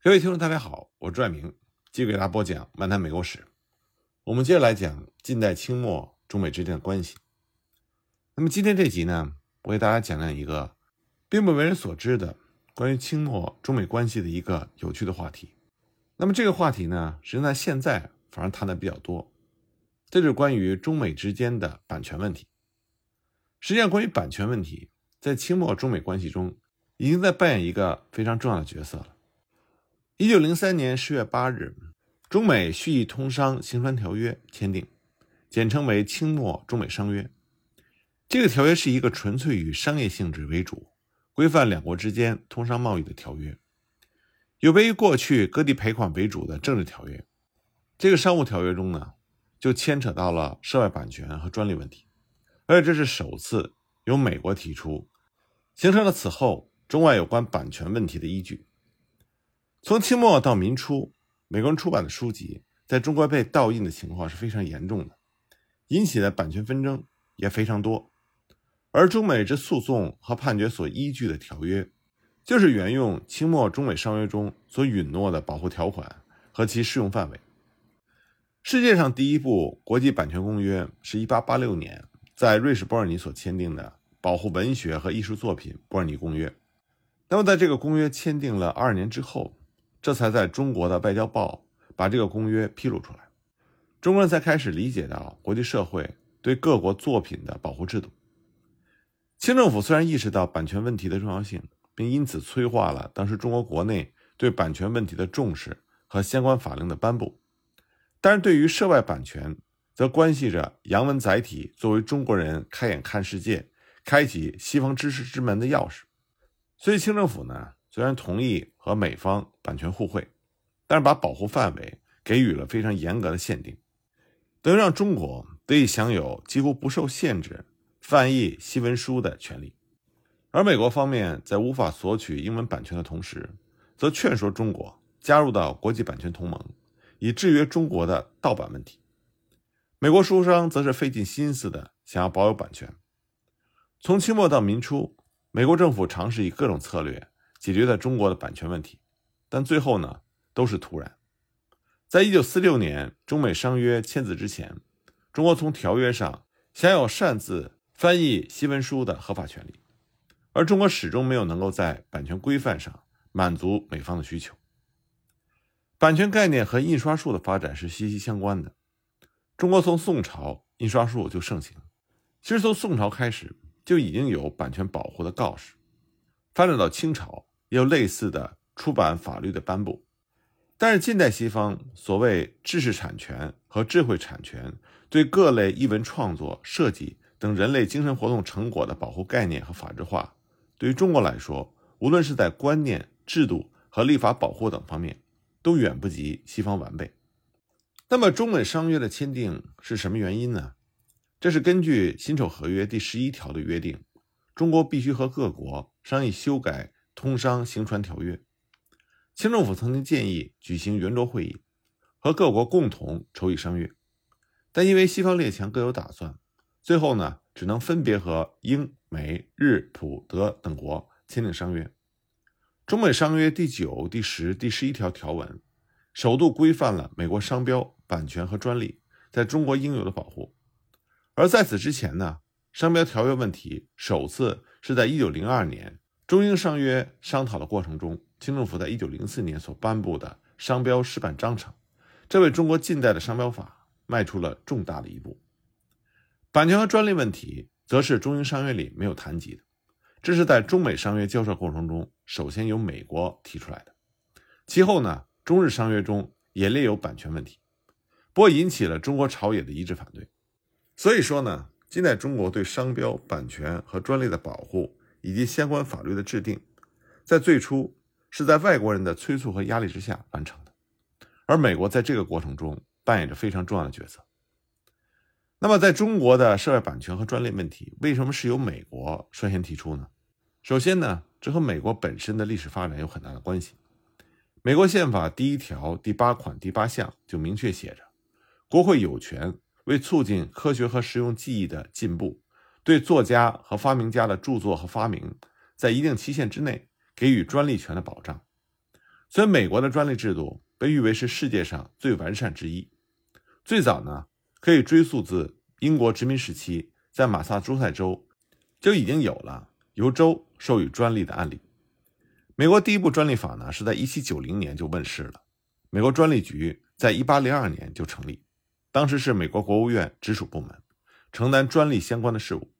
各位听众，大家好，我是爱明，继续给大家播讲《漫谈美国史》。我们接着来讲近代清末中美之间的关系。那么今天这集呢，我给大家讲讲一个并不为人所知的关于清末中美关系的一个有趣的话题。那么这个话题呢，实际上现在反而谈的比较多，这就是关于中美之间的版权问题。实际上，关于版权问题，在清末中美关系中，已经在扮演一个非常重要的角色了。一九零三年十月八日，中美蓄意通商行船条约签订，简称为清末中美商约。这个条约是一个纯粹以商业性质为主，规范两国之间通商贸易的条约，有别于过去割地赔款为主的政治条约。这个商务条约中呢，就牵扯到了涉外版权和专利问题，而且这是首次由美国提出，形成了此后中外有关版权问题的依据。从清末到民初，美国人出版的书籍在中国被盗印的情况是非常严重的，引起的版权纷争也非常多。而中美之诉讼和判决所依据的条约，就是沿用清末中美商约中所允诺的保护条款和其适用范围。世界上第一部国际版权公约是一八八六年在瑞士伯尔尼所签订的《保护文学和艺术作品伯尔尼公约》。那么，在这个公约签订了二年之后，这才在中国的外交报把这个公约披露出来，中国人才开始理解到国际社会对各国作品的保护制度。清政府虽然意识到版权问题的重要性，并因此催化了当时中国国内对版权问题的重视和相关法令的颁布，但是对于涉外版权，则关系着洋文载体作为中国人开眼看世界、开启西方知识之门的钥匙，所以清政府呢。虽然同意和美方版权互惠，但是把保护范围给予了非常严格的限定，等于让中国得以享有几乎不受限制翻译西文书的权利。而美国方面在无法索取英文版权的同时，则劝说中国加入到国际版权同盟，以制约中国的盗版问题。美国书商则是费尽心思的想要保有版权。从清末到民初，美国政府尝试以各种策略。解决了中国的版权问题，但最后呢都是徒然。在一九四六年中美商约签字之前，中国从条约上享有擅自翻译西文书的合法权利，而中国始终没有能够在版权规范上满足美方的需求。版权概念和印刷术的发展是息息相关的。中国从宋朝印刷术就盛行，其实从宋朝开始就已经有版权保护的告示，发展到清朝。也有类似的出版法律的颁布，但是近代西方所谓知识产权和智慧产权对各类译文创作、设计等人类精神活动成果的保护概念和法制化，对于中国来说，无论是在观念、制度和立法保护等方面，都远不及西方完备。那么，中美商约的签订是什么原因呢？这是根据《辛丑合约》第十一条的约定，中国必须和各国商议修改。通商行船条约，清政府曾经建议举行圆桌会议，和各国共同筹议商约，但因为西方列强各有打算，最后呢，只能分别和英、美、日、普、德等国签订商约。中美商约第九、第十、第十一条条文，首度规范了美国商标、版权和专利在中国应有的保护。而在此之前呢，商标条约问题首次是在一九零二年。中英商约商讨的过程中，清政府在一九零四年所颁布的商标示范章程，这为中国近代的商标法迈出了重大的一步。版权和专利问题，则是中英商约里没有谈及的，这是在中美商约交涉过程中首先由美国提出来的。其后呢，中日商约中也列有版权问题，不过引起了中国朝野的一致反对。所以说呢，近代中国对商标、版权和专利的保护。以及相关法律的制定，在最初是在外国人的催促和压力之下完成的，而美国在这个过程中扮演着非常重要的角色。那么，在中国的涉外版权和专利问题，为什么是由美国率先提出呢？首先呢，这和美国本身的历史发展有很大的关系。美国宪法第一条第八款第八项就明确写着，国会有权为促进科学和实用技艺的进步。对作家和发明家的著作和发明，在一定期限之内给予专利权的保障。所以美国的专利制度被誉为是世界上最完善之一。最早呢，可以追溯自英国殖民时期，在马萨诸塞州就已经有了由州授予专利的案例。美国第一部专利法呢，是在1790年就问世了。美国专利局在1802年就成立，当时是美国国务院直属部门，承担专利相关的事务。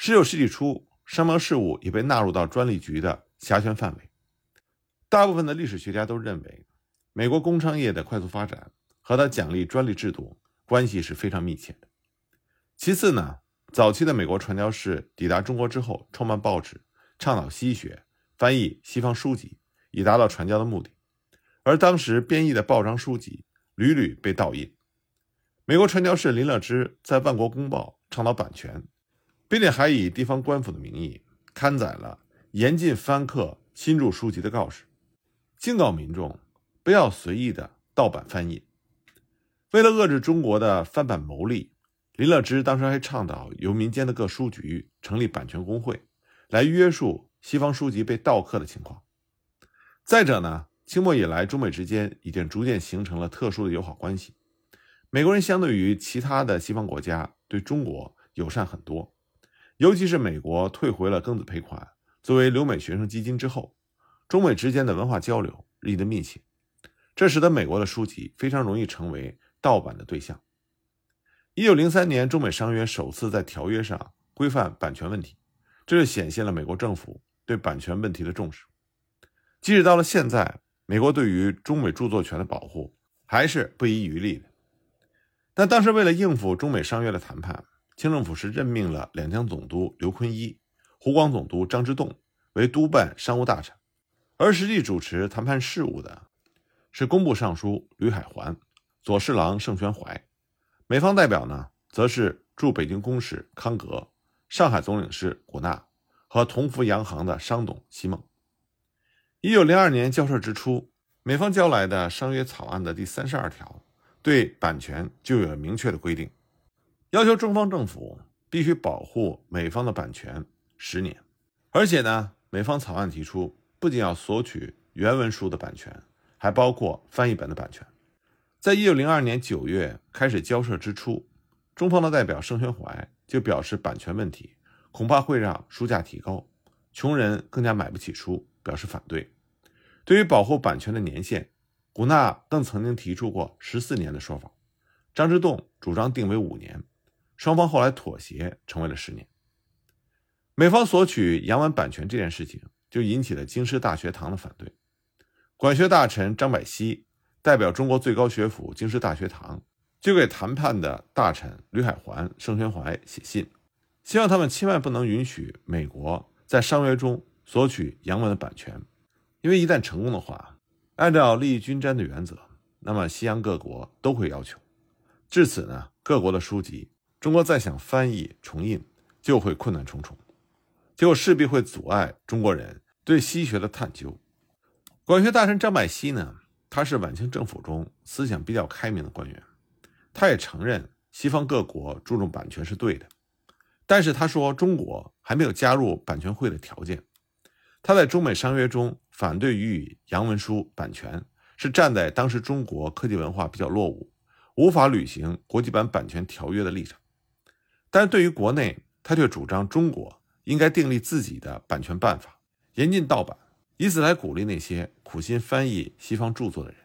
19世纪初，商标事务也被纳入到专利局的辖权范围。大部分的历史学家都认为，美国工商业的快速发展和他奖励专利制度关系是非常密切的。其次呢，早期的美国传教士抵达中国之后，创办报纸，倡导西学，翻译西方书籍，以达到传教的目的。而当时编译的报章书籍屡屡被盗印。美国传教士林乐之在《万国公报》倡导版权，并且还以地方官府的名义刊载了严禁翻刻新著书籍的告示。警告民众不要随意的盗版翻译。为了遏制中国的翻版牟利，林乐知当时还倡导由民间的各书局成立版权工会，来约束西方书籍被盗刻的情况。再者呢，清末以来，中美之间已经逐渐形成了特殊的友好关系。美国人相对于其他的西方国家对中国友善很多，尤其是美国退回了庚子赔款作为留美学生基金之后。中美之间的文化交流日益的密切，这使得美国的书籍非常容易成为盗版的对象。一九零三年，中美商约首次在条约上规范版权问题，这就显现了美国政府对版权问题的重视。即使到了现在，美国对于中美著作权的保护还是不遗余力的。但当时为了应付中美商约的谈判，清政府是任命了两江总督刘坤一、湖广总督张之洞为督办商务大臣。而实际主持谈判事务的是工部尚书吕海环、左侍郎盛宣怀，美方代表呢，则是驻北京公使康格、上海总领事古纳和同福洋行的商董西孟。一九零二年交涉之初，美方交来的商约草案的第三十二条，对版权就有了明确的规定，要求中方政府必须保护美方的版权十年，而且呢，美方草案提出。不仅要索取原文书的版权，还包括翻译本的版权。在一九零二年九月开始交涉之初，中方的代表盛宣怀就表示，版权问题恐怕会让书价提高，穷人更加买不起书，表示反对。对于保护版权的年限，古纳更曾经提出过十四年的说法，张之洞主张定为五年，双方后来妥协，成为了十年。美方索取洋文版权这件事情。就引起了京师大学堂的反对。管学大臣张百熙代表中国最高学府京师大学堂，就给谈判的大臣吕海环、盛宣怀写信，希望他们千万不能允许美国在商约中索取洋文的版权，因为一旦成功的话，按照利益均沾的原则，那么西洋各国都会要求。至此呢，各国的书籍，中国再想翻译重印，就会困难重重。结果势必会阻碍中国人对西学的探究。管学大臣张百熙呢，他是晚清政府中思想比较开明的官员，他也承认西方各国注重版权是对的，但是他说中国还没有加入版权会的条件。他在中美商约中反对予以洋文书版权，是站在当时中国科技文化比较落伍，无法履行国际版版权条约的立场。但是对于国内，他却主张中国。应该订立自己的版权办法，严禁盗版，以此来鼓励那些苦心翻译西方著作的人。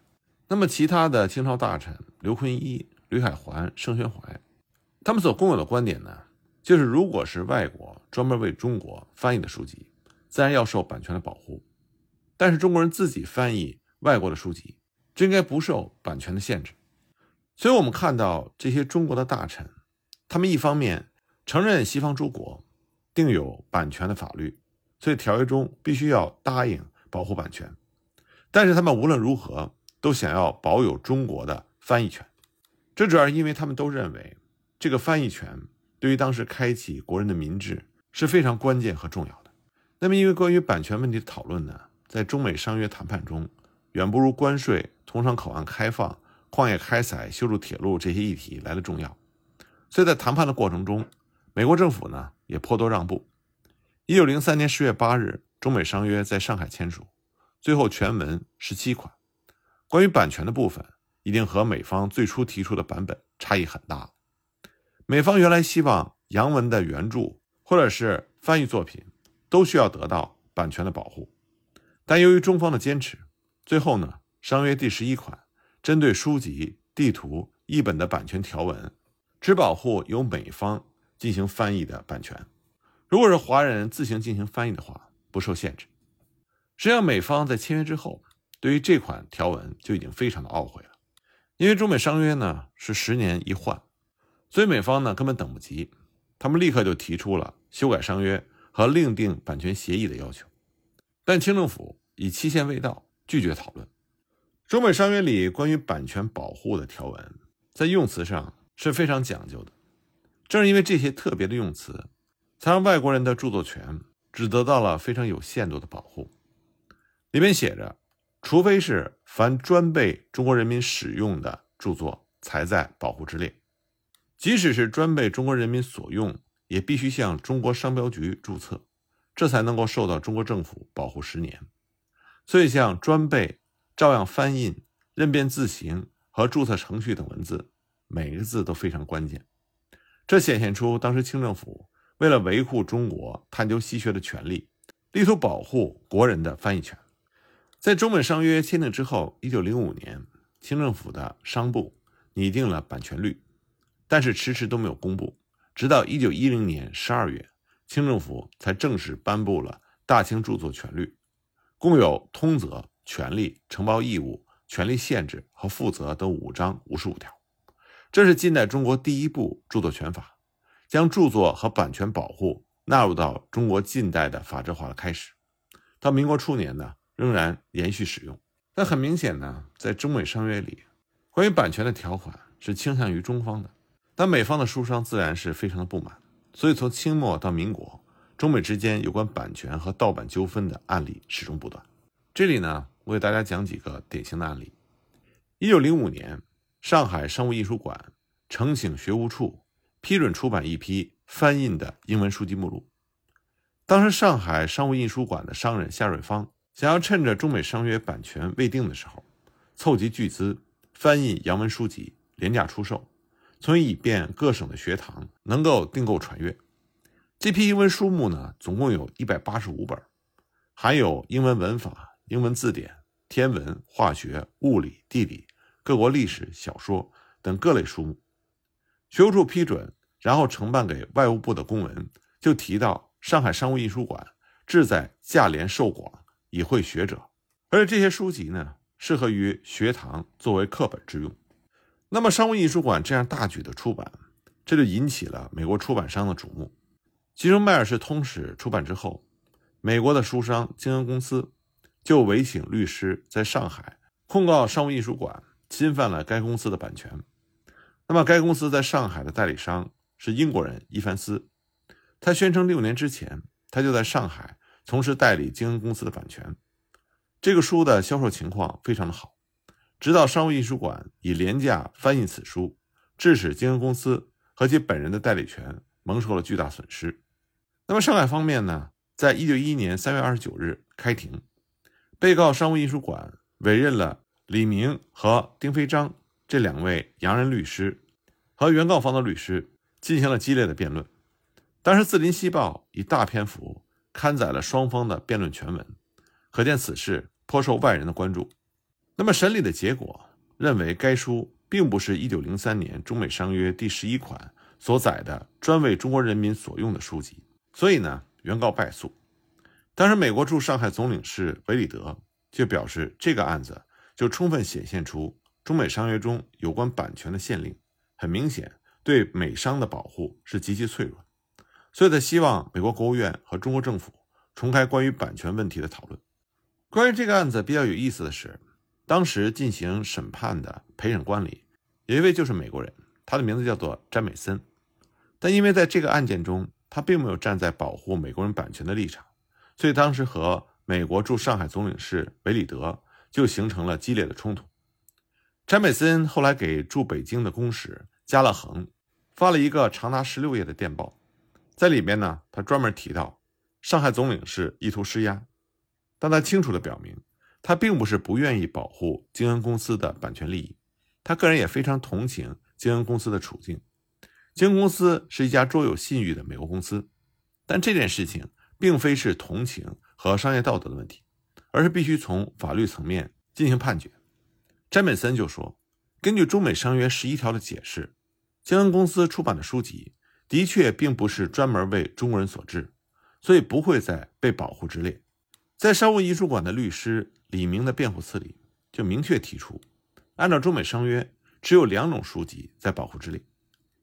那么，其他的清朝大臣刘坤一、吕海环、盛宣怀，他们所共有的观点呢，就是如果是外国专门为中国翻译的书籍，自然要受版权的保护；但是中国人自己翻译外国的书籍，就应该不受版权的限制。所以，我们看到这些中国的大臣，他们一方面承认西方诸国。定有版权的法律，所以条约中必须要答应保护版权。但是他们无论如何都想要保有中国的翻译权，这主要是因为他们都认为这个翻译权对于当时开启国人的民智是非常关键和重要的。那么，因为关于版权问题的讨论呢，在中美商约谈判中，远不如关税、通商口岸开放、矿业开采、修筑铁路这些议题来的重要。所以在谈判的过程中，美国政府呢？也颇多让步。一九零三年十月八日，中美商约在上海签署，最后全文十七款。关于版权的部分，一定和美方最初提出的版本差异很大。美方原来希望洋文的原著或者是翻译作品都需要得到版权的保护，但由于中方的坚持，最后呢，商约第十一款针对书籍、地图、译本的版权条文，只保护由美方进行翻译的版权。如果是华人自行进行翻译的话，不受限制。实际上，美方在签约之后，对于这款条文就已经非常的懊悔了，因为中美商约呢是十年一换。所以美方呢根本等不及，他们立刻就提出了修改商约和另订版权协议的要求，但清政府以期限未到拒绝讨论。中美商约里关于版权保护的条文，在用词上是非常讲究的。正是因为这些特别的用词，才让外国人的著作权只得到了非常有限度的保护。里面写着，除非是凡专被中国人民使用的著作，才在保护之列。即使是专被中国人民所用，也必须向中国商标局注册，这才能够受到中国政府保护十年。所以，像专备、照样翻印、认辨字形和注册程序等文字，每个字都非常关键。这显现出当时清政府为了维护中国探究西学的权利，力图保护国人的翻译权。在中美商约签订之后，一九零五年，清政府的商部拟定了版权律。但是迟迟都没有公布，直到一九一零年十二月，清政府才正式颁布了《大清著作权律》，共有通则、权利、承包义务、权利限制和负责等五章五十五条。这是近代中国第一部著作权法，将著作和版权保护纳入到中国近代的法制化的开始。到民国初年呢，仍然延续使用。但很明显呢，在中美商约里，关于版权的条款是倾向于中方的。但美方的书商自然是非常的不满，所以从清末到民国，中美之间有关版权和盗版纠纷的案例始终不断。这里呢，我给大家讲几个典型的案例。一九零五年，上海商务印书馆呈请学务处批准出版一批翻印的英文书籍目录。当时，上海商务印书馆的商人夏瑞芳想要趁着中美商约版权未定的时候，凑集巨资翻印洋文书籍，廉价出售。从而以便各省的学堂能够订购传阅。这批英文书目呢，总共有一百八十五本，含有英文文法、英文字典、天文、化学、物理、地理、各国历史、小说等各类书目。学务处批准，然后呈办给外务部的公文就提到，上海商务印书馆志在价廉售广，以惠学者，而且这些书籍呢，适合于学堂作为课本之用。那么，商务印书馆这样大举的出版，这就引起了美国出版商的瞩目。其中，迈尔士通史出版之后，美国的书商经营公司就委请律师在上海控告商务印书馆侵犯了该公司的版权。那么，该公司在上海的代理商是英国人伊凡斯，他宣称六年之前他就在上海从事代理经营公司的版权。这个书的销售情况非常的好。直到商务印书馆以廉价翻译此书，致使经营公司和其本人的代理权蒙受了巨大损失。那么上海方面呢？在一九一一年三月二十九日开庭，被告商务印书馆委任了李明和丁飞章这两位洋人律师，和原告方的律师进行了激烈的辩论。当时《字林西报》以大篇幅刊载了双方的辩论全文，可见此事颇受外人的关注。那么审理的结果认为，该书并不是1903年中美商约第十一款所载的专为中国人民所用的书籍，所以呢，原告败诉。当时，美国驻上海总领事韦里德就表示，这个案子就充分显现出中美商约中有关版权的限令，很明显对美商的保护是极其脆弱，所以他希望美国国务院和中国政府重开关于版权问题的讨论。关于这个案子比较有意思的是。当时进行审判的陪审官里，有一位就是美国人，他的名字叫做詹美森。但因为在这个案件中，他并没有站在保护美国人版权的立场，所以当时和美国驻上海总领事韦里德就形成了激烈的冲突。詹美森后来给驻北京的公使加勒恒发了一个长达十六页的电报，在里面呢，他专门提到上海总领事意图施压，但他清楚地表明。他并不是不愿意保护京恩公司的版权利益，他个人也非常同情京恩公司的处境。京恩公司是一家卓有信誉的美国公司，但这件事情并非是同情和商业道德的问题，而是必须从法律层面进行判决。詹本森就说：“根据中美商约十一条的解释，江恩公司出版的书籍的确并不是专门为中国人所制，所以不会在被保护之列。”在商务印书馆的律师李明的辩护词里，就明确提出，按照中美商约，只有两种书籍在保护之列，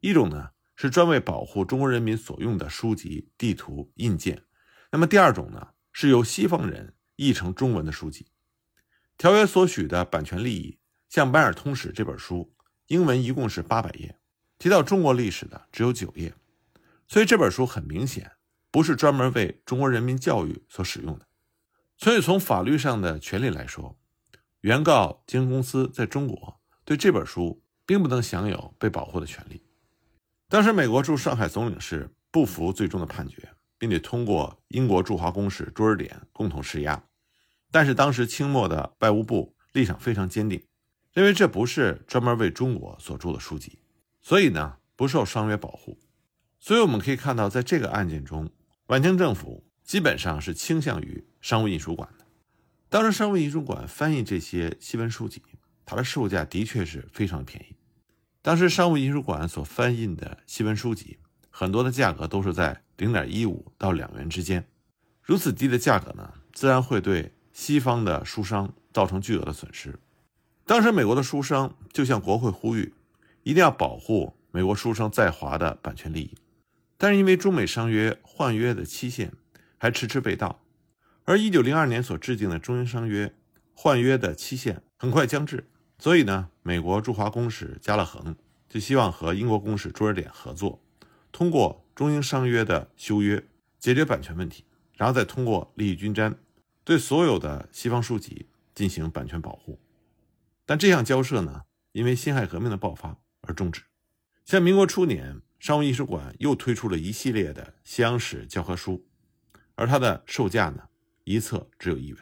一种呢是专为保护中国人民所用的书籍、地图、印件，那么第二种呢是由西方人译成中文的书籍。条约所许的版权利益，像《班尔通史》这本书，英文一共是八百页，提到中国历史的只有九页，所以这本书很明显不是专门为中国人民教育所使用的。所以，从法律上的权利来说，原告京公司在中国对这本书并不能享有被保护的权利。当时，美国驻上海总领事不服最终的判决，并且通过英国驻华公使朱尔典共同施压。但是，当时清末的外务部立场非常坚定，认为这不是专门为中国所著的书籍，所以呢，不受商约保护。所以，我们可以看到，在这个案件中，晚清政府。基本上是倾向于商务印书馆的。当时商务印书馆翻译这些西文书籍，它的售价的确是非常便宜。当时商务印书馆所翻印的西文书籍，很多的价格都是在零点一五到两元之间。如此低的价格呢，自然会对西方的书商造成巨额的损失。当时美国的书商就向国会呼吁，一定要保护美国书商在华的版权利益。但是因为中美商约换约的期限。还迟迟未到，而一九零二年所制定的中英商约换约的期限很快将至，所以呢，美国驻华公使加勒恒就希望和英国公使朱尔典合作，通过中英商约的修约解决版权问题，然后再通过利益均沾对所有的西方书籍进行版权保护。但这项交涉呢，因为辛亥革命的爆发而终止。像民国初年，商务印书馆又推出了一系列的西洋史教科书。而它的售价呢，一册只有一元。